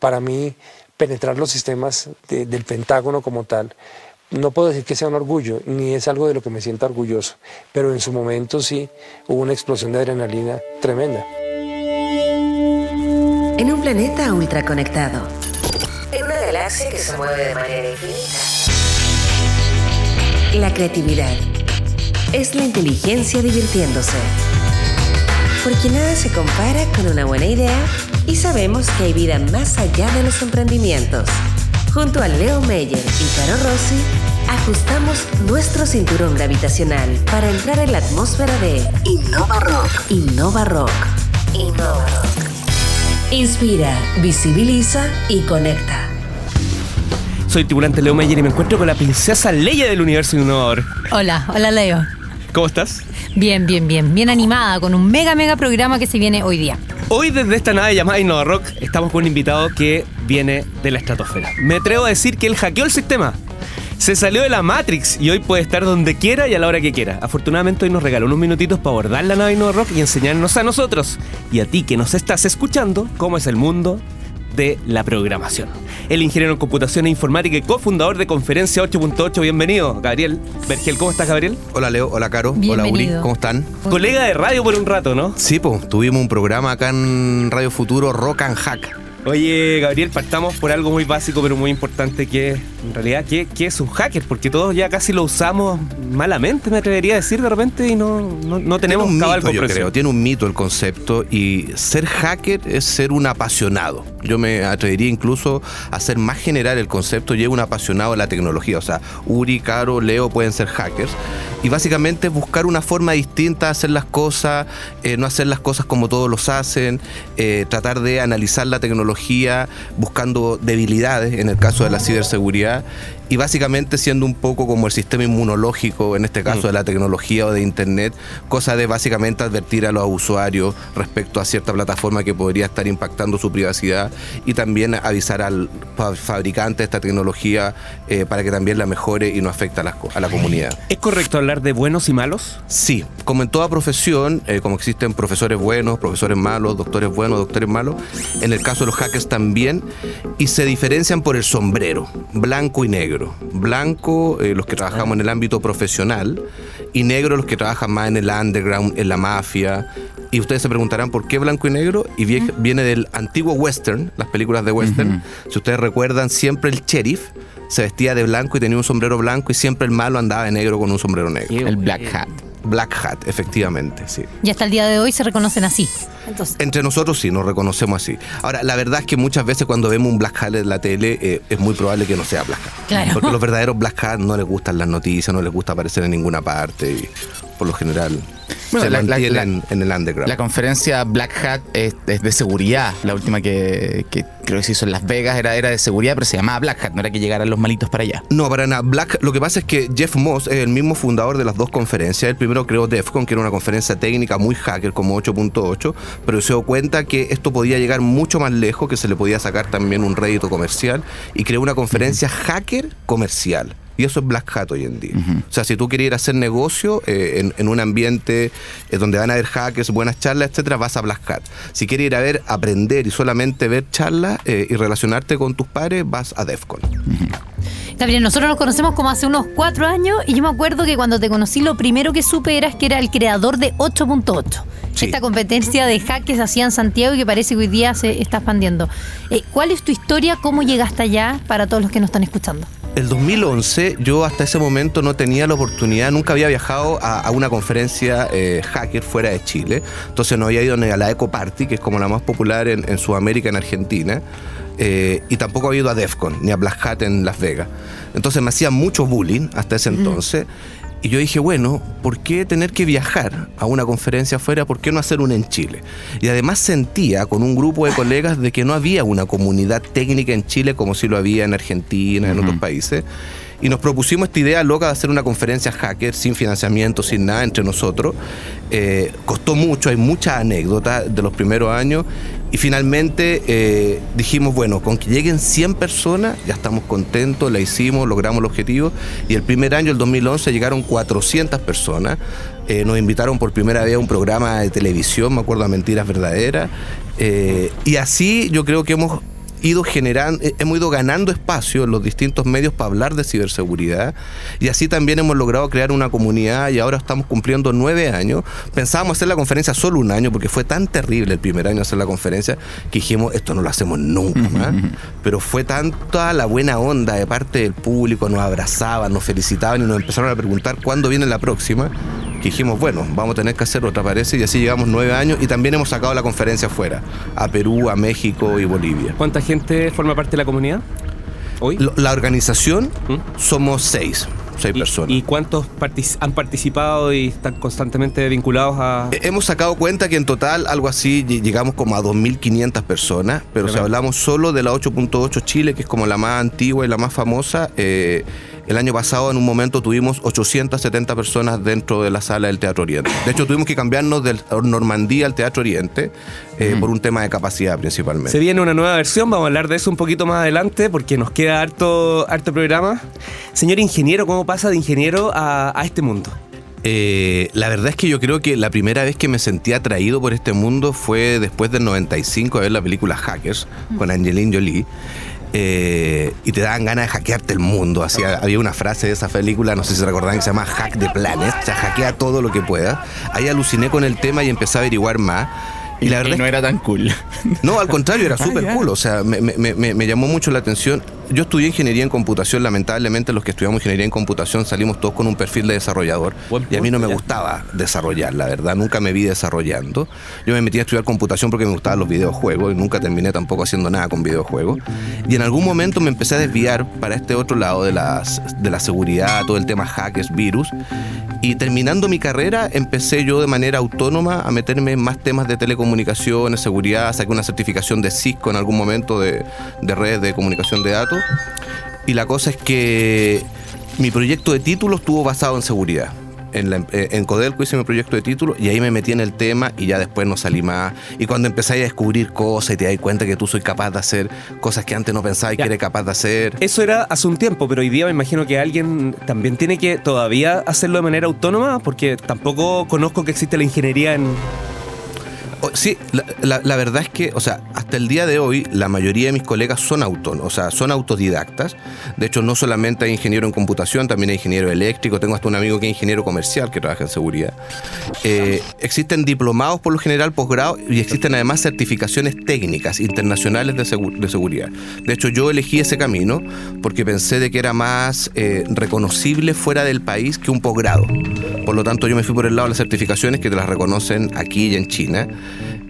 para mí penetrar los sistemas del Pentágono como tal, no puedo decir que sea un orgullo, ni es algo de lo que me sienta orgulloso, pero en su momento sí hubo una explosión de adrenalina tremenda. En un planeta ultraconectado, en una galaxia que se mueve de manera infinita, la creatividad es la inteligencia divirtiéndose. Porque nada se compara con una buena idea y sabemos que hay vida más allá de los emprendimientos. Junto a Leo Meyer y Caro Rossi, ajustamos nuestro cinturón gravitacional para entrar en la atmósfera de Innova Rock. Innova Rock. Innova Rock. Inspira, visibiliza y conecta. Soy tripulante Leo Meyer y me encuentro con la princesa Leia del universo innovador. Hola, hola Leo. ¿Cómo estás? Bien, bien, bien. Bien animada con un mega, mega programa que se viene hoy día. Hoy desde esta nave llamada Innova Rock estamos con un invitado que viene de la estratosfera. Me atrevo a decir que él hackeó el sistema. Se salió de la Matrix y hoy puede estar donde quiera y a la hora que quiera. Afortunadamente hoy nos regaló unos minutitos para abordar la nave Innova Rock y enseñarnos a nosotros y a ti que nos estás escuchando cómo es el mundo de la programación. El ingeniero en computación e informática y cofundador de Conferencia 8.8. Bienvenido, Gabriel Vergel. ¿Cómo estás, Gabriel? Hola, Leo. Hola, Caro. Hola, Uri. ¿Cómo están? Colega de radio por un rato, ¿no? Sí, pues tuvimos un programa acá en Radio Futuro, Rock and Hack. Oye, Gabriel, partamos por algo muy básico pero muy importante que en realidad, ¿qué, es un hacker? Porque todos ya casi lo usamos malamente, me atrevería a decir de repente, y no, no, tenemos un mito, yo creo, tiene un mito el concepto y ser hacker es ser un apasionado. Yo me atrevería incluso a ser más general el concepto, llevo un apasionado de la tecnología. O sea, Uri, Caro, Leo pueden ser hackers. Y básicamente buscar una forma distinta de hacer las cosas, eh, no hacer las cosas como todos los hacen, eh, tratar de analizar la tecnología buscando debilidades, en el caso de la ciberseguridad, y básicamente siendo un poco como el sistema inmunológico, en este caso mm. de la tecnología o de Internet, cosa de básicamente advertir a los usuarios respecto a cierta plataforma que podría estar impactando su privacidad y también avisar al fabricante de esta tecnología eh, para que también la mejore y no afecte a la, a la, comunidad. ¿Es correcto hablar de buenos y malos? Sí, como en toda profesión, eh, como existen profesores buenos, profesores malos, doctores buenos, doctores malos, en el caso de los hackers también, y se diferencian por el sombrero, blanco y negro. Blanco, eh, los que trabajamos en el ámbito profesional, y negro, los que trabajan más en el underground, en la mafia. Y ustedes se preguntarán por qué blanco y negro, y viene del antiguo western, las películas de western. Si ustedes recuerdan, siempre el sheriff se vestía de blanco y tenía un sombrero blanco, y siempre el malo andaba de negro con un sombrero negro. El black hat. Black Hat, efectivamente, sí. Y hasta el día de hoy se reconocen así. Entre nosotros sí, nos reconocemos así. Ahora, la verdad es que muchas veces cuando vemos un Black Hat en la tele eh, es muy probable que no sea Black Hat. Claro. Porque los verdaderos Black Hat no les gustan las noticias, no les gusta aparecer en ninguna parte y por lo general la, en, el underground. La conferencia Black Hat es, de seguridad. La última que, creo que se hizo en Las Vegas era, era de seguridad, pero se llamaba Black Hat, no era que llegaran los malitos para allá. No, para nada. Black, lo que pasa es que Jeff Moss es el mismo fundador de las dos conferencias. El primero creó DEFCON, que era una conferencia técnica muy hacker, como 8.8, pero se dio cuenta que esto podía llegar mucho más lejos, que se le podía sacar también un rédito comercial, y creó una conferencia hacker comercial. Y eso es Black Hat hoy en día. O sea, si tú a hacer negocio eh, en, un ambiente eh, donde van a haber hackers, buenas charlas, etcétera, vas a Black Hat. Si quieres ir a ver, aprender y solamente ver charlas eh, y relacionarte con tus pares, vas a DEFCON. Bien, nosotros nos conocemos como hace unos cuatro años y yo me acuerdo que cuando te conocí lo primero que supe era que era el creador de 8.8. Esta competencia de hack que se hacía en Santiago y que parece que hoy día se está expandiendo. ¿Cuál es tu historia? ¿Cómo llegaste allá para todos los que nos están escuchando? El 2011 yo hasta ese momento no tenía la oportunidad, nunca había viajado a, una conferencia eh, hacker fuera de Chile, entonces no había ido ni a la Eco Party, que es como la más popular en, Sudamérica, en Argentina, eh, y tampoco había ido a DEFCON ni a Black Hat en Las Vegas. Entonces me hacía mucho bullying hasta ese entonces. Y yo dije, bueno, ¿por qué tener que viajar a una conferencia afuera? ¿Por qué no hacer una en Chile? Y además sentía con un grupo de colegas de que no había una comunidad técnica en Chile como si lo había en Argentina, en otros países y nos propusimos esta idea loca de hacer una conferencia hacker sin financiamiento, sin nada entre nosotros. Eh, costó mucho, hay muchas anécdotas de los primeros años y finalmente eh, dijimos, bueno, con que lleguen 100 personas ya estamos contentos, la hicimos, logramos el objetivo y el primer año, el 2011, llegaron 400 personas. Eh, nos invitaron por primera vez a un programa de televisión, me acuerdo a Mentiras Verdaderas. y así yo creo que hemos ido generando, eh, hemos ido ganando espacio en los distintos medios para hablar de ciberseguridad y así también hemos logrado crear una comunidad y ahora estamos cumpliendo nueve años. Pensábamos hacer la conferencia solo un año porque fue tan terrible el primer año hacer la conferencia que dijimos esto no lo hacemos nunca más. Pero fue tanta la buena onda de parte del público, nos abrazaban, nos felicitaban y nos empezaron a preguntar cuándo viene la próxima que dijimos, bueno, vamos a tener que hacer otra, parece, y así llevamos nueve años y también hemos sacado la conferencia afuera, a Perú, a México y Bolivia. ¿Cuánta gente forma parte de la comunidad hoy? La organización ¿Mm? somos seis, seis ¿Y- personas. ¿Y cuántos partic- han participado y están constantemente vinculados a...? Eh, Hemos sacado cuenta que en total algo así lle- llegamos como a 2.500 personas, pero si hablamos solo de la 8.8 Chile, que es como la más antigua y la más famosa, eh, el año pasado en un momento tuvimos 870 personas dentro de la sala del Teatro Oriente. De hecho tuvimos que cambiarnos del Normandía al Teatro Oriente eh, por un tema de capacidad principalmente. Se viene una nueva versión, vamos a hablar de eso un poquito más adelante porque nos queda harto, harto programa. Señor ingeniero, ¿cómo pasa de ingeniero a, a este mundo? Eh, la verdad es que yo creo que la primera vez que me sentí atraído por este mundo fue después del 95 a ver la película Hackers con Angelina Jolie. Eh, y te daban ganas de hackearte el mundo. Así, había una frase de esa película, no sé si se recordan, que se llama Hack the Planet. O sea, hackea todo lo que puedas. Ahí aluciné con el tema y empecé a averiguar más. Y la verdad no es era tan cool. no, al contrario, era súper ya. cool. O sea, me, me- me- me llamó mucho la atención. Yo estudié ingeniería en computación. Lamentablemente, los que estudiamos ingeniería en computación salimos todos con un perfil de desarrollador. Buen Y a mí no me ya. gustaba desarrollar, la verdad. Nunca me vi desarrollando. Yo me metí a estudiar computación porque me gustaban los videojuegos y nunca terminé tampoco haciendo nada con videojuegos. Y en algún momento me empecé a desviar para este otro lado de, las, de la seguridad, todo el tema hackers, virus. Y terminando mi carrera, empecé yo de manera autónoma a meterme en más temas de telecomunicaciones, seguridad. Saqué una certificación de Cisco en algún momento de, de redes de comunicación de datos. Y la cosa es que mi proyecto de título estuvo basado en seguridad. En, la- eh, en Codelco hice mi proyecto de título y ahí me metí en el tema y ya después no salí más. Y cuando empecé a descubrir cosas y te das cuenta que tú soy capaz de hacer cosas que antes no pensabas que eres capaz de hacer. Eso era hace un tiempo, pero hoy día me imagino que alguien también tiene que todavía hacerlo de manera autónoma, porque tampoco conozco que existe la ingeniería en... O- Sí, la, la- la verdad es que, o sea, hasta el día de hoy, la mayoría de mis colegas son autónomos, o sea, son autodidactas. De hecho, no solamente hay ingeniero en computación, también hay ingeniero eléctrico. Tengo hasta un amigo que es ingeniero comercial que trabaja en seguridad. Eh, existen diplomados por lo general, posgrado, y existen además certificaciones técnicas internacionales de, de seguridad. De hecho, yo elegí ese camino porque pensé de que era más eh, reconocible fuera del país que un posgrado. Por lo tanto, yo me fui por el lado de las certificaciones que te las reconocen aquí y en China.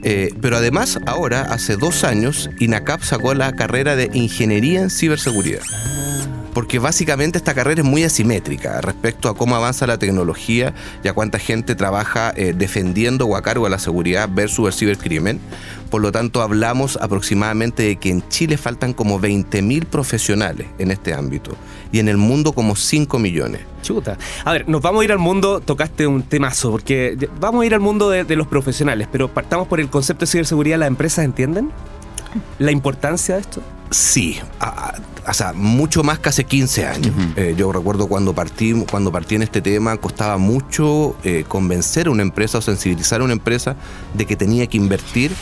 Eh, pero además, ahora, hace dos años, INACAP sacó la carrera de Ingeniería en Ciberseguridad. Porque básicamente esta carrera es muy asimétrica respecto a cómo avanza la tecnología y a cuánta gente trabaja eh, defendiendo o a cargo de la seguridad versus el cibercrimen. Por lo tanto, hablamos aproximadamente de que en Chile faltan como 20.000 profesionales en este ámbito y en el mundo como 5 millones. Chuta. A ver, nos vamos a ir al mundo, tocaste un temazo, porque vamos a ir al mundo de, de los profesionales, pero partamos por el concepto de ciberseguridad. ¿Las empresas entienden la importancia de esto? Sí, a- a- o sea, mucho más que hace 15 años. Eh, yo recuerdo cuando partí, cuando partí en este tema, costaba mucho eh, convencer a una empresa o sensibilizar a una empresa de que tenía que invertir.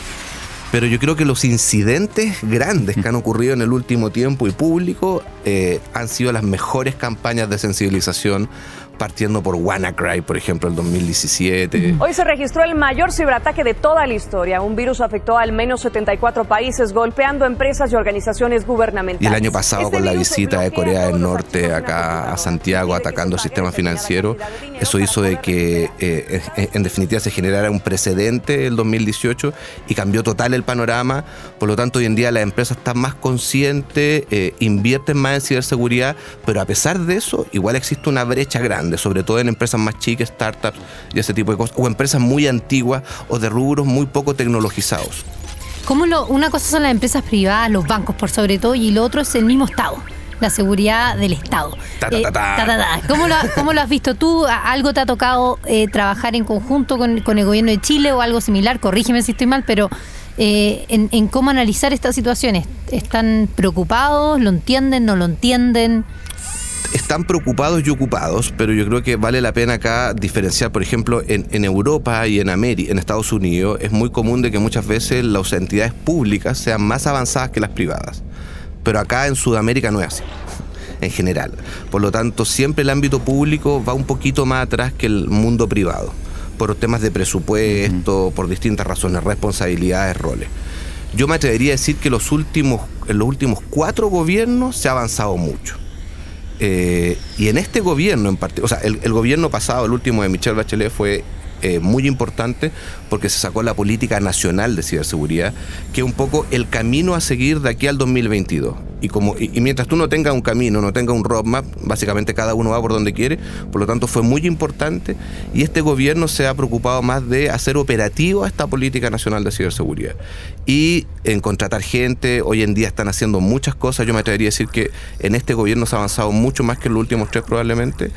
Pero yo creo que los incidentes grandes que han ocurrido en el último tiempo y público eh, han sido las mejores campañas de sensibilización, partiendo por WannaCry, por ejemplo, el 2017. Hoy se registró el mayor ciberataque de toda la historia. Un virus afectó al menos 74 países, golpeando empresas y organizaciones gubernamentales. Y el año pasado Este con la visita de Corea del Norte acá a. Santiago atacando el sistema financiero, eso hizo de que eh, en- en definitiva se generara un precedente el 2018 y cambió total el panorama. Por lo tanto, hoy en día las empresas están más conscientes, eh, invierten más en ciberseguridad, pero a pesar de eso, igual existe una brecha grande, sobre todo en empresas más chicas, startups y ese tipo de cosas, o empresas muy antiguas o de rubros muy poco tecnologizados. ¿Cómo lo, una cosa son las empresas privadas, los bancos por sobre todo, y lo otro es el mismo Estado, la seguridad del Estado. Ta, ta, ta, ta. ta, ta, ta. ¿Cómo, lo, cómo lo has visto tú? ¿A- ¿Algo te ha tocado eh, trabajar en conjunto con, con el gobierno de Chile o algo similar? Corrígeme si estoy mal, pero eh, en, en cómo analizar estas situaciones. ¿Están preocupados? ¿Lo entienden? ¿No lo entienden? Están preocupados y ocupados, pero yo creo que vale la pena acá diferenciar, por ejemplo, en, en Europa y en América, en Estados Unidos, es muy común de que muchas veces las entidades públicas sean más avanzadas que las privadas. Pero acá en Sudamérica no es así en general. Por lo tanto, siempre el ámbito público va un poquito más atrás que el mundo privado, por temas de presupuesto, por distintas razones, responsabilidades, roles. Yo me atrevería a decir que los últimos, en los últimos cuatro gobiernos se ha avanzado mucho. Eh, y en este gobierno en particular, o sea, el, el, gobierno pasado, el último de Michelle Bachelet, fue eh, muy importante porque se sacó la política nacional de ciberseguridad, que es un poco el camino a seguir de aquí al 2022. Y, como, y, y, mientras tú no tengas un camino, no tengas un roadmap, básicamente cada uno va por donde quiere, por lo tanto fue muy importante y este gobierno se ha preocupado más de hacer operativo a esta política nacional de ciberseguridad. Y en contratar gente, hoy en día están haciendo muchas cosas, yo me atrevería a decir que en este gobierno se ha avanzado mucho más que en los últimos tres probablemente.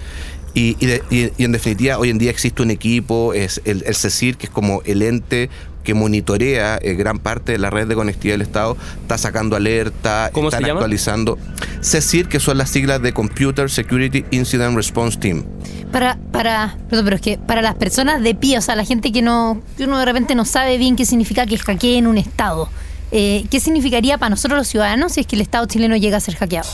Y, y, de, y, y, en definitiva, hoy en día existe un equipo, es el, el CECIR, que es como el ente que monitorea eh, gran parte de la red de conectividad del Estado, está sacando alerta, ¿Cómo están se llama? actualizando. CECIR, que son las siglas de Computer Security Incident Response Team. Para, para, perdón, pero es que para las personas de pie, o sea, la gente que no, que uno de repente no sabe bien qué significa que hackeen un Estado, eh, ¿qué significaría para nosotros los ciudadanos si es que el Estado chileno llega a ser hackeado?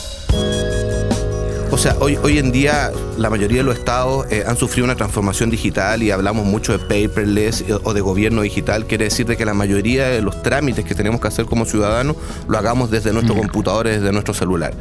O sea, hoy, hoy en día la mayoría de los estados eh, han sufrido una transformación digital y hablamos mucho de paperless o de gobierno digital. Quiere decir de que la mayoría de los trámites que tenemos que hacer como ciudadanos lo hagamos desde nuestros mm. computadores, desde nuestro celular.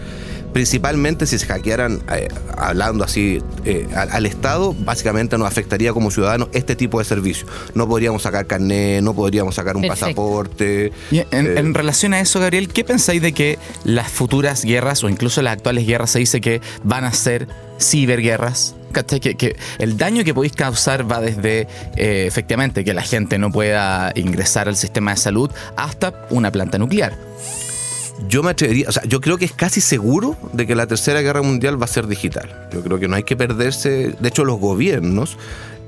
Principalmente si se hackearan, eh, hablando así, eh, al, al, Estado, básicamente nos afectaría como ciudadanos este tipo de servicios. No podríamos sacar carnet, no podríamos sacar un Perfecto. pasaporte. Y en, en relación a eso, Gabriel, ¿qué pensáis de que las futuras guerras o incluso las actuales guerras se dice que van a ser ciberguerras. ¿Cachai? Que, que, el daño que podéis causar va desde, eh, efectivamente, que la gente no pueda ingresar al sistema de salud hasta una planta nuclear. Yo me atrevería, o sea, yo creo que es casi seguro de que la tercera guerra mundial va a ser digital. Yo creo que no hay que perderse, de hecho los gobiernos,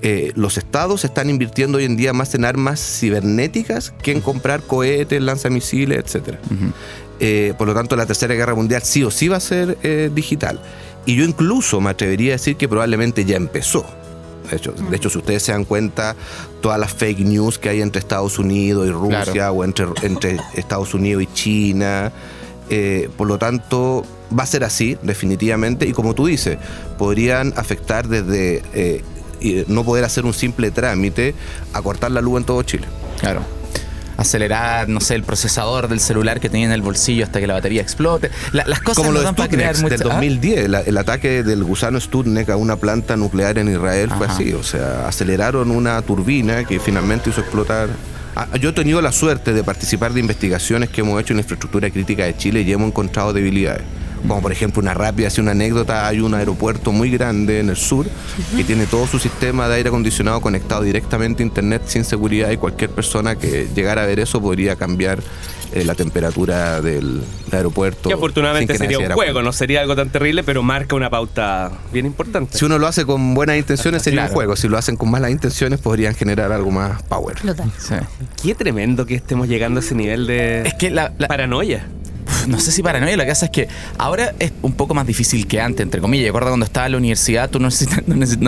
eh, los estados están invirtiendo hoy en día más en armas cibernéticas que en comprar cohetes, lanzamisiles, etc. Uh -huh. eh, por lo tanto, la tercera guerra mundial sí o sí va a ser eh, digital. Y yo incluso me atrevería a decir que probablemente ya empezó. De hecho, de hecho, si ustedes se dan cuenta, todas las fake news que hay entre Estados Unidos y Rusia claro. o entre, entre Estados Unidos y China, eh, por lo tanto, va a ser así, definitivamente. Y como tú dices, podrían afectar desde eh, no poder hacer un simple trámite a cortar la luz en todo Chile. Claro acelerar, no sé, el procesador del celular que tenía en el bolsillo hasta que la batería explote. La, las cosas Como no lo dan de Sputnik del ¿Ah? 2010, la- el ataque del gusano Sputnik a una planta nuclear en Israel fue así, o sea, aceleraron una turbina que finalmente hizo explotar. Ah, Yo he tenido la suerte de participar de investigaciones que hemos hecho en infraestructura crítica de Chile y hemos encontrado debilidades. Como por ejemplo una rápida, así una anécdota, hay un aeropuerto muy grande en el sur que tiene todo su sistema de aire acondicionado conectado directamente a internet sin seguridad y cualquier persona que llegara a ver eso podría cambiar eh, la temperatura del aeropuerto. Que afortunadamente que sería se un juego, cuenta. no sería algo tan terrible, pero marca una pauta bien importante. Si uno lo hace con buenas intenciones sería Claro. un juego, si lo hacen con malas intenciones podrían generar algo más power. Total. Sí. Qué tremendo que estemos llegando a ese nivel de Es que la, la- paranoia. No sé si paranoia, lo que pasa es que ahora es un poco más difícil que antes, entre comillas. Yo cuando estaba en la universidad, tú no,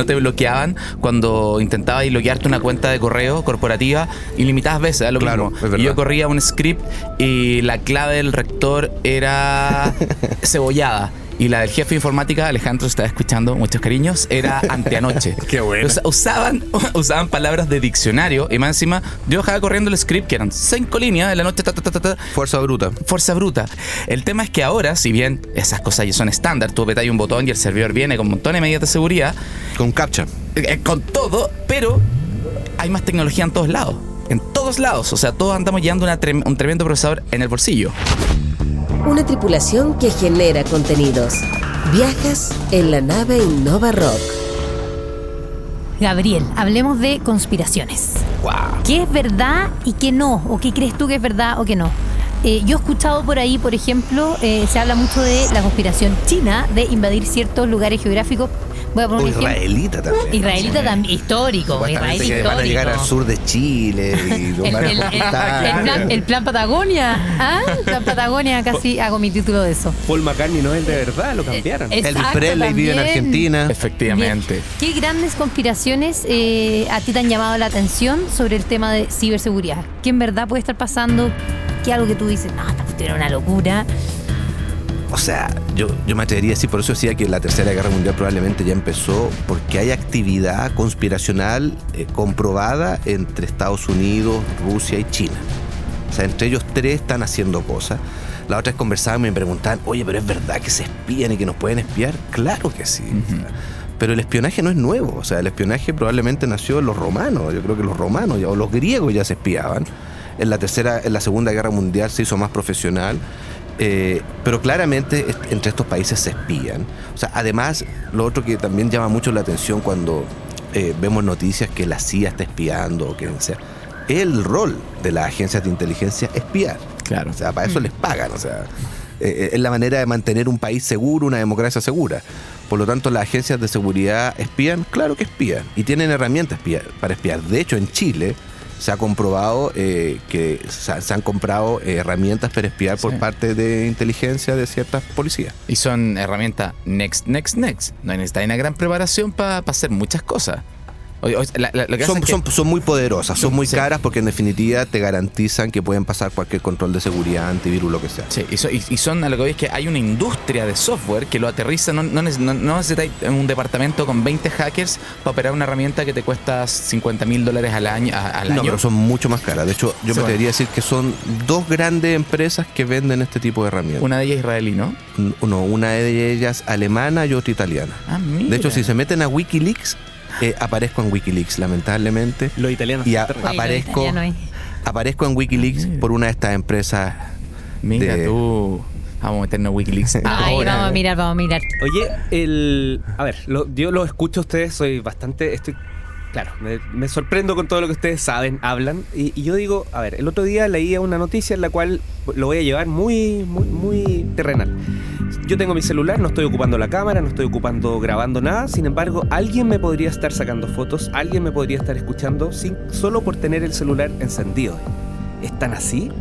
te bloqueaban cuando intentabas bloquearte una cuenta de correo corporativa ilimitadas veces, ¿eh? lo Claro, mismo. yo corría un script y la clave del rector era cebollada. Y la del jefe de informática, Alejandro, estaba escuchando, muchos cariños, era anteanoche. Qué bueno. Usa- usaban, usaban palabras de diccionario y más encima yo dejaba corriendo el script que eran cinco líneas en la noche, ta, ta, ta, ta, ta, Fuerza bruta. fuerza bruta. El tema es que ahora, si bien esas cosas ya son estándar, tú apretas un botón y el servidor viene con montones de medidas de seguridad, Con captcha. eh, con todo, pero hay más tecnología en todos lados. En todos lados. O sea, todos andamos llevando una trem- un tremendo procesador en el bolsillo. Una tripulación que genera contenidos. Viajas en la nave Innova Rock. Gabriel, hablemos de conspiraciones. ¡Wow! ¿Qué es verdad y qué no? ¿O qué crees tú que es verdad o qué no? Eh, yo he escuchado por ahí, por ejemplo, eh, se habla mucho de la conspiración china de invadir ciertos lugares geográficos, Voy a poner un israelita también. Israelita también, histórico. Israel que van a llegar al sur de Chile y El, el- el- el plan, el plan Patagonia. ¿Ah? El plan Patagonia, casi hago mi título de eso. Paul McCartney no es de verdad, lo cambiaron. Eh, Exacto, Presley vive en. Argentina. Efectivamente. Bien. ¿Qué grandes conspiraciones eh, a ti te han llamado la atención sobre el tema de ciberseguridad? ¿Qué en verdad puede estar pasando? ¿Qué algo que tú dices, no, esta cuestión era una locura? O sea, yo, yo me atrevería a decir, por eso decía que la Tercera Guerra Mundial probablemente ya empezó, porque hay actividad conspiracional eh, comprobada entre Estados Unidos, Rusia y China. O sea, entre ellos tres están haciendo cosas. La otra vez conversaban y me preguntaban, oye, pero es verdad que se espían y que nos pueden espiar. Claro que sí. Pero el espionaje no es nuevo. O sea, el espionaje probablemente nació en los romanos. Yo creo que los romanos ya- o los griegos ya se espiaban. En la tercera, en la Segunda Guerra Mundial se hizo más profesional. Eh, pero claramente entre estos países se espían. O sea, además, lo otro que también llama mucho la atención cuando eh, vemos noticias que la CIA está espiando o que sea, el rol de las agencias de inteligencia es espiar. Claro. O sea, para eso les pagan. O sea, eh, es la manera de mantener un país seguro, una democracia segura. Por lo tanto, las agencias de seguridad espían, claro que espían, y tienen herramientas para espiar. De hecho, en Chile se ha comprobado eh, que se, ha- se han comprado eh, herramientas para espiar por parte de inteligencia de ciertas policías. Y son herramientas next, next, next. No necesitas una gran preparación para hacer muchas cosas. La- la- Son, pasa es que- son, son muy poderosas, son muy Sí. caras porque en definitiva te garantizan que pueden pasar cualquier control de seguridad, antivirus, lo que sea. Sí, y, so- y- y son a lo que voy es que hay una industria de software que lo aterriza, no, no, neces- no- no necesitáis un departamento con 20 hackers para operar una herramienta que te cuesta 50 mil dólares al año. al No, año. pero son mucho más caras. De hecho, yo Sí, me bueno. atrevería a decir que son dos grandes empresas que venden este tipo de herramientas. Una de ellas israelí, ¿no? Uno, una de ellas alemana y otra italiana. Ah, mira. De hecho, si se meten a Wikileaks, eh, aparezco en Wikileaks, lamentablemente. Los italianos. Y a- aparezco, ya no hay. aparezco en Wikileaks por una de estas empresas. Mira de- tú. Vamos a meternos Wikileaks. Ay, ahora. vamos a mirar, vamos a mirar. Oye, el. A ver, lo- yo lo escucho a ustedes, soy bastante. Estoy. Claro, me, me sorprendo con todo lo que ustedes saben, hablan. Y, y yo digo, a ver, el otro día leía una noticia en la cual lo voy a llevar muy, muy, muy terrenal. Yo tengo mi celular, no estoy ocupando la cámara, no estoy ocupando, grabando nada. Sin embargo, alguien me podría estar sacando fotos, alguien me podría estar escuchando sin, solo por tener el celular encendido. ¿Están así?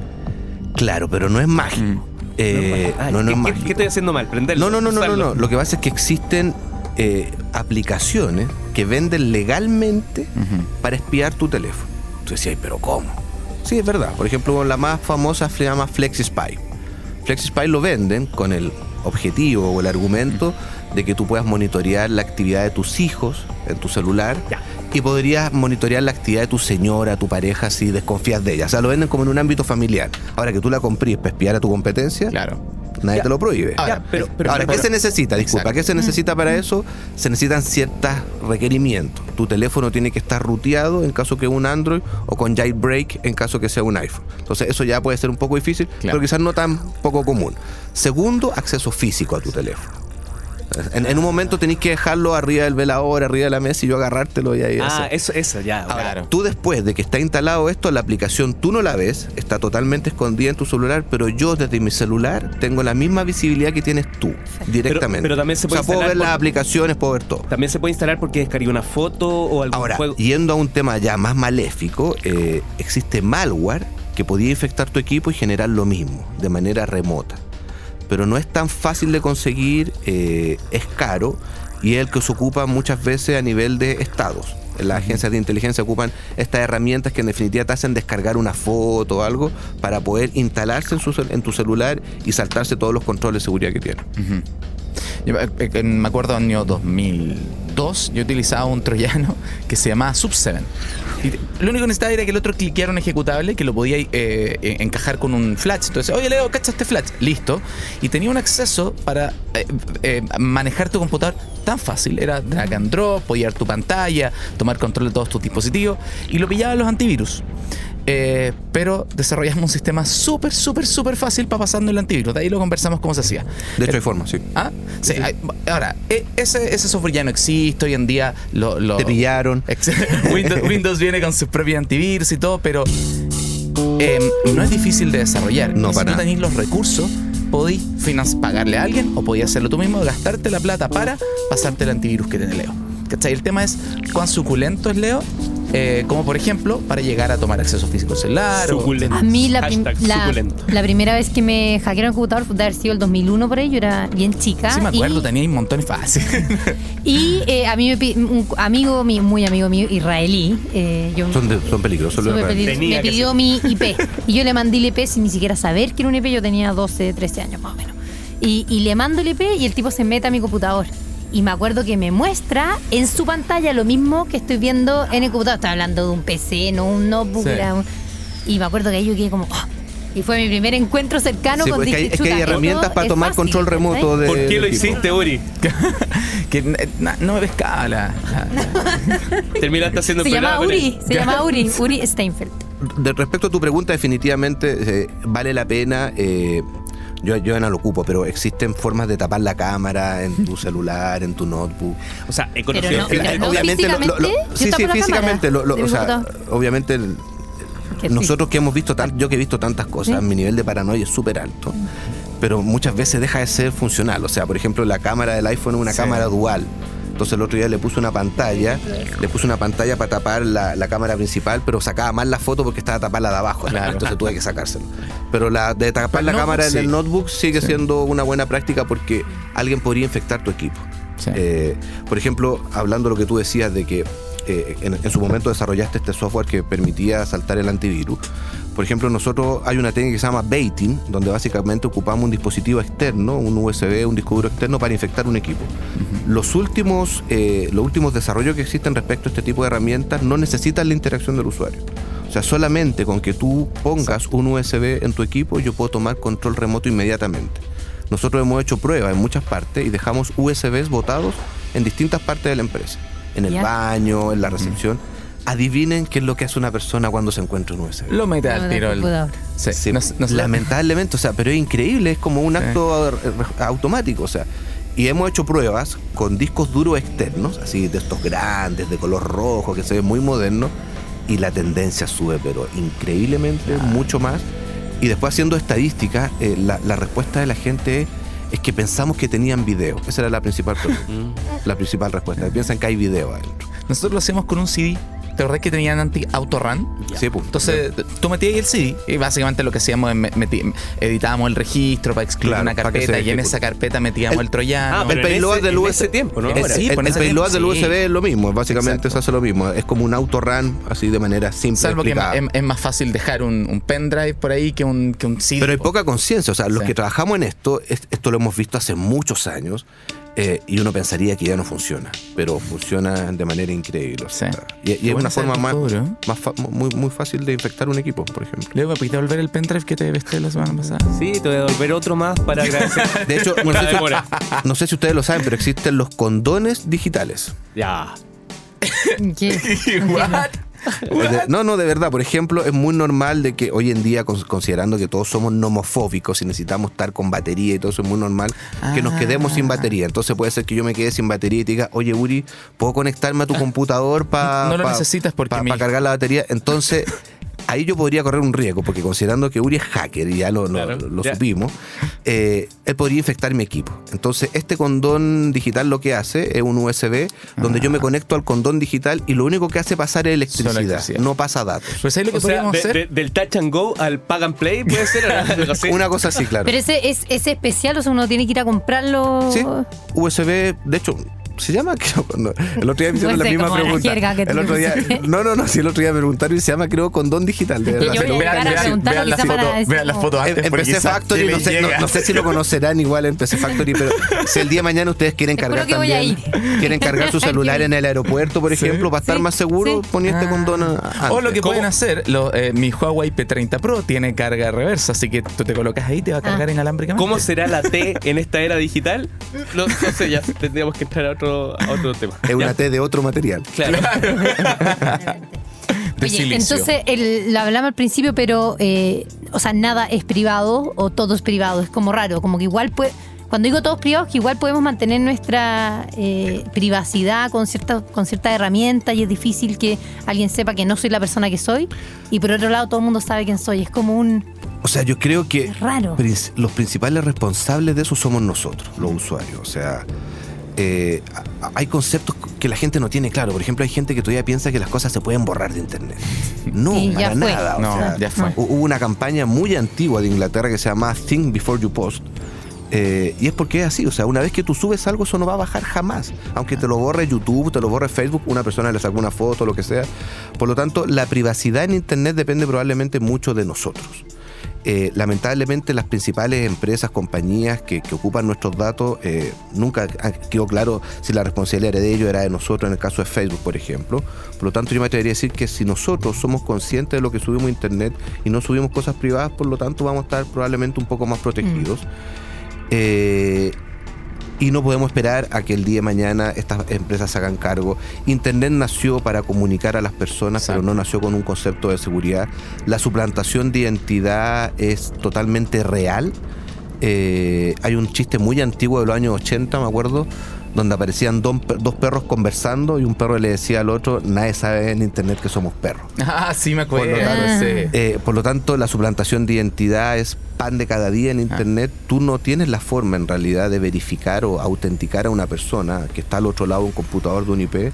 Claro, pero no es mágico. Eh, no, no ¿qué, es qué- mágico. qué estoy haciendo mal? ¿Prenderlo? No, no, no, no, no, no. Lo que pasa es que existen eh, aplicaciones que venden legalmente para espiar tu teléfono. Tú decías, pero ¿cómo? Sí, es verdad. Por ejemplo, la más famosa se llama FlexiSpy. FlexiSpy lo venden con el objetivo o el argumento de que tú puedas monitorear la actividad de tus hijos en tu celular y podrías monitorear la actividad de tu señora, tu pareja, si desconfías de ella. O sea, lo venden como en un ámbito familiar. Ahora que tú la comprís para espiar a tu competencia, Claro. Nadie Ya. te lo prohíbe. Ahora, Ya, pero, pero, Ahora, pero- ¿qué se necesita? Disculpa. ¿qué se necesita para eso? Se necesitan ciertos requerimientos. Tu teléfono tiene que estar ruteado en caso que un Android o con jailbreak en caso que sea un iPhone. Entonces, eso ya puede ser un poco difícil, Claro. pero quizás no tan poco común. Segundo, acceso físico a tu teléfono. En, en un momento tenéis que dejarlo arriba del velador, arriba de la mesa y yo agarrártelo y ahí Ah, hacer. eso, eso, ya. Ahora, Claro. tú después de que está instalado esto, la aplicación tú no la ves, está totalmente escondida en tu celular, pero yo desde mi celular tengo la misma visibilidad que tienes tú, directamente. pero también se puede o sea, puedo ver las por- aplicaciones, puedo ver todo. También se puede instalar porque descargué una foto o algún Ahora, juego. yendo a un tema ya más maléfico, eh, existe malware que podía infectar tu equipo y generar lo mismo, de manera remota. Pero no es tan fácil de conseguir, eh, es caro y es el que se ocupa muchas veces a nivel de estados. Las agencias de inteligencia ocupan estas herramientas que en definitiva te hacen descargar una foto o algo para poder instalarse en, su en tu celular y saltarse todos los controles de seguridad que tiene. Yo, eh, eh, me acuerdo año 2002, yo utilizaba un troyano que se llamaba Sub7. Y te- lo único que necesitaba era que el otro cliqueara un ejecutable que lo podía eh, eh, encajar con un flash. Entonces, oye Leo, cacha este flash. Listo. Y tenía un acceso para eh, eh, manejar tu computador tan fácil. Era drag and drop, ver tu pantalla, tomar control de todos tus dispositivos. Y lo pillaban los antivirus. Eh, pero desarrollamos un sistema súper, súper, súper fácil para pasando el antivirus. De ahí lo conversamos cómo se hacía. De hecho, hay formas, sí. ¿Ah? Sí, hay- ahora, e- ese, ese software ya no existe hoy en día. Lo, lo- Te pillaron. Windows, Windows viene con sus propios antivirus y todo, pero em, no es difícil de desarrollar. No, Y si para no tenéis los recursos, finan- pagarle a alguien o podías hacerlo tú mismo, gastarte la plata para pasarte el antivirus que tiene Leo. ¿Cachai? El tema es cuán suculento es Leo, eh, como por ejemplo para llegar a tomar acceso físico celular. o- Suculento. A mí la, prim- la, la primera vez que me hackearon el computador fue de haber sido el 2001 por ahí, yo era bien chica. Sí, me acuerdo, y, tenía un montón de fácil. y, eh, a mí me un amigo mío, muy amigo mío, israelí, eh, yo Son, de- son peligrosos los Me pidió mi IP. Y yo le mandé el IP sin ni siquiera saber que era un IP. Yo tenía 12, 13 años más o menos. Y, y le mando el IP y el tipo se mete a mi computador. Y me acuerdo que me muestra en su pantalla lo mismo que estoy viendo en el computador. Estaba hablando de un PC, no un notebook. Sí. era un- Y me acuerdo que ahí yo quedé como... "Oh". Y fue mi primer encuentro cercano Sí, con pues es que hay, dije, es que hay "Chuta, esto herramientas para tomar fácil", control remoto de. ¿Por qué lo hiciste, Uri? que na- no me pescaba la- la- Terminaste haciendo Se llama Uri, se llama Uri, Uri Steinfeld. De respecto a tu pregunta, definitivamente eh, vale la pena. eh, yo, yo no lo ocupo, pero existen formas de tapar la cámara en tu celular, en tu notebook. O sea, he Pero conocido no, obviamente, lo- lo- sí, sí, físicamente. lo- o sea, obviamente, el- nosotros que hemos visto tan, yo que he visto tantas cosas, Sí. mi nivel de paranoia es súper alto. Pero muchas veces deja de ser funcional. O sea, por ejemplo, la cámara del iPhone es una Sí. cámara dual. Entonces el otro día le puse una pantalla, le puse una pantalla para tapar la, la cámara principal, pero sacaba mal la foto porque estaba tapada la de abajo. Claro. Entonces tuve que sacárselo. Pero la de tapar la cámara en el notebook sigue Sí. siendo una buena práctica porque alguien podría infectar tu equipo. Sí. Eh, por ejemplo, hablando de lo que tú decías de que eh, en, en su momento desarrollaste este software que permitía saltar el antivirus. Por ejemplo, nosotros hay una técnica que se llama baiting, donde básicamente ocupamos un dispositivo externo, un USB, un disco duro externo para infectar un equipo. Los últimos, eh, los últimos desarrollos que existen respecto a este tipo de herramientas no necesitan la interacción del usuario. O sea, solamente con que tú pongas un USB en tu equipo, yo puedo tomar control remoto inmediatamente. Nosotros hemos hecho pruebas en muchas partes y dejamos USBs botados en distintas partes de la empresa. En el Ya. baño, en la recepción. Adivinen qué es lo que hace una persona cuando se encuentra un USB. Lo mete al tiro. el-. Sí, Sí, no no lamentablemente, o sea, pero es increíble, es como un Sí. acto automático, o sea. Y hemos hecho pruebas con discos duros externos, así de estos grandes, de color rojo, que se ven muy modernos, y la tendencia sube, pero increíblemente mucho más. Y después haciendo estadísticas, eh, la, la respuesta de la gente es, es que pensamos que tenían video. Esa era la principal, pregunta, la principal respuesta. Piensan que hay video adentro. Nosotros lo hacemos con un CD. ¿Te acordás que tenían anti-autorun? Sí, pues. Entonces, tú metías ahí el CD y básicamente lo que hacíamos es metí- editábamos el registro para excluir Claro, una carpeta y en esa carpeta metíamos el, El- troyano. Ah, el pero en payload del USB tiempo, ¿no? Ahora. sí, el, el payload del sí. USB es lo mismo, básicamente Exacto. se hace lo mismo. Es como un autorun así de manera simple. Salvo que es, más fácil dejar un, un pendrive por ahí que un, que un CD. Pero hay po. poca conciencia, o sea, los Sí. que trabajamos en esto, es- esto lo hemos visto hace muchos años eh, y uno pensaría que ya no funciona, pero funciona de manera increíble. o sea, Sí. y, y Qué es una forma más, ¿eh? muy, muy fácil de infectar un equipo, por ejemplo. Leo, ¿me pudiste volver el pendrive que te vesté la semana pasada? Sí, te voy a devolver otro más para agradecer. De hecho, no Una sé, demora. si, no sé si ustedes lo saben, pero existen los condones digitales. Ya. ¿Qué? What? No, no, de verdad. Por ejemplo, es muy normal de que hoy en día, cons- considerando que todos somos nomofóbicos y necesitamos estar con batería y todo eso, es muy normal que nos quedemos sin batería. Entonces puede ser que yo me quede sin batería y te diga, oye, Uri, ¿puedo conectarme a tu computador para No lo necesitas porque mi- cargar la batería? Entonces... Ahí yo podría correr un riesgo, porque considerando que Uri es hacker y ya lo, lo- Claro, lo ya. supimos, eh, él podría infectar mi equipo. Entonces, este condón digital lo que hace es un USB donde yo me conecto al condón digital y lo único que hace pasar es electricidad, electricidad. no pasa datos. Pues ahí lo que O sea, podríamos de- hacer. de- del touch and go al pack and play puede ser. Una cosa así, claro. Pero ese es, es especial, o sea, uno tiene que ir a comprarlo. Sí, USB, de hecho, se llama, creo, no, el otro día me hicieron No la sé, misma la pregunta. jerga que el otro día, no, no, no, si el otro día me preguntaron y se llama, creo, condón digital, de verdad. yo voy a vean, preguntar vean lo la que se llama foto, eso. vean la foto Em- antes. En porque PC esa Factory, no sé, no, sé si lo conocerán igual en PC Factory, pero si el día de mañana ustedes quieren cargar que voy a también, quieren cargar su celular en el aeropuerto, por ejemplo, para estar Sí, más seguro, sí. ponía este Ah. condón a- O lo que pueden hacer, lo- eh, mi Huawei P30 Pro tiene carga reversa, así que tú te colocas ahí y te va a cargar Ah. inalámbricamente. ¿Cómo será la T en esta era digital? No, no sé, ya tendríamos que entrar a otro, a otro tema. Es una T de otro material. Claro. De Oye, silicio. entonces el- lo hablamos al principio, pero, eh, o sea, nada es privado o todo es privado. Es como raro, como que igual puede. Cuando digo todos privados, que igual podemos mantener nuestra eh, privacidad con cierta, con cierta herramienta y es difícil que alguien sepa que no soy la persona que soy. Y por otro lado, todo el mundo sabe quién soy. Es como un. O sea, yo creo que Es raro. los principales responsables de eso somos nosotros, los usuarios. O sea, eh, hay conceptos que la gente no tiene claro. Por ejemplo, hay gente que todavía piensa que las cosas se pueden borrar de Internet. No, Y para fue. nada. o No, sea, ya fue. hu- Hubo una campaña muy antigua de Inglaterra que se llama Think Before You Post. eh, y es porque es así, o sea, una vez que tú subes algo, eso no va a bajar jamás. Aunque te lo borre YouTube, te lo borre Facebook, una persona le sacó una foto, lo que sea. Por lo tanto, la privacidad en Internet depende probablemente mucho de nosotros. Eh, lamentablemente las principales empresas, compañías que, que ocupan nuestros datos, eh, nunca quedó claro si la responsabilidad era de ellos, era de nosotros, en el caso de Facebook, por ejemplo. Por lo tanto, yo me atrevería a decir que si nosotros somos conscientes de lo que subimos a Internet y no subimos cosas privadas, por lo tanto vamos a estar probablemente un poco más protegidos. Eh, y no podemos esperar a que el día de mañana estas empresas se hagan cargo. Internet nació para comunicar a las personas, Exacto. pero no nació con un concepto de seguridad. La suplantación de identidad es totalmente real. Eh, hay un chiste muy antiguo de los años 80, me acuerdo, donde aparecían dos, per- dos perros conversando y un perro le decía al otro, nadie sabe en Internet que somos perros. Ah, sí me acuerdo. Por lo tanto. Eh, por lo tanto, la suplantación de identidad es pan de cada día en Internet. Tú no tienes la forma en realidad de verificar o autenticar a una persona que está al otro lado de un computador de un IP.